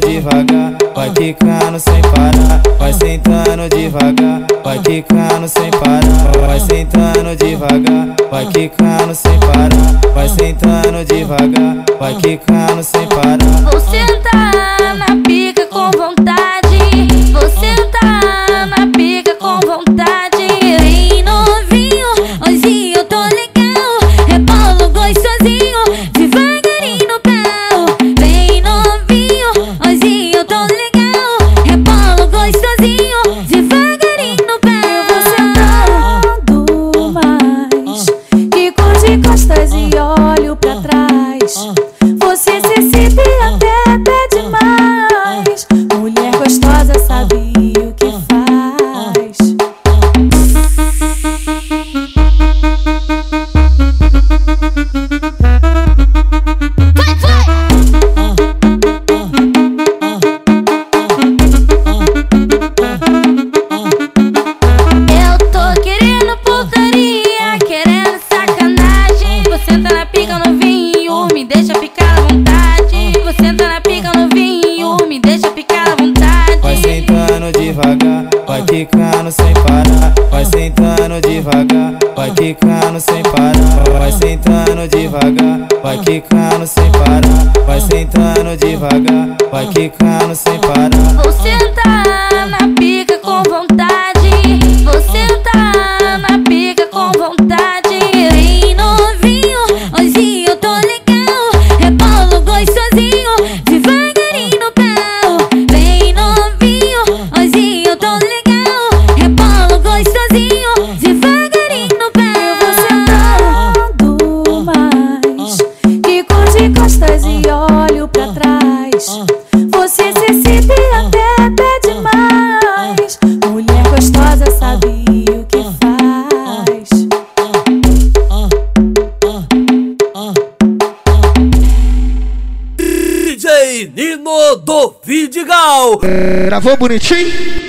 devagar, vai quicando sem parar. Vai sentando devagar, vai quicando sem parar. Vai sentando devagar, vai quicando sem parar. Vai sentando devagar, vai quicando sem parar. Vou sentar. baby. Devagar, vai quicando sem parar. Vai sentando devagar, vai quicando sem parar. Vai sentando devagar, vai quicando sem parar. Vai sentando devagar, vai quicando sem parar. Vou sentar na Se excita e até pede mais. Mulher gostosa sabe o que faz. DJ Nino do Vidigal. Gravou bonitinho?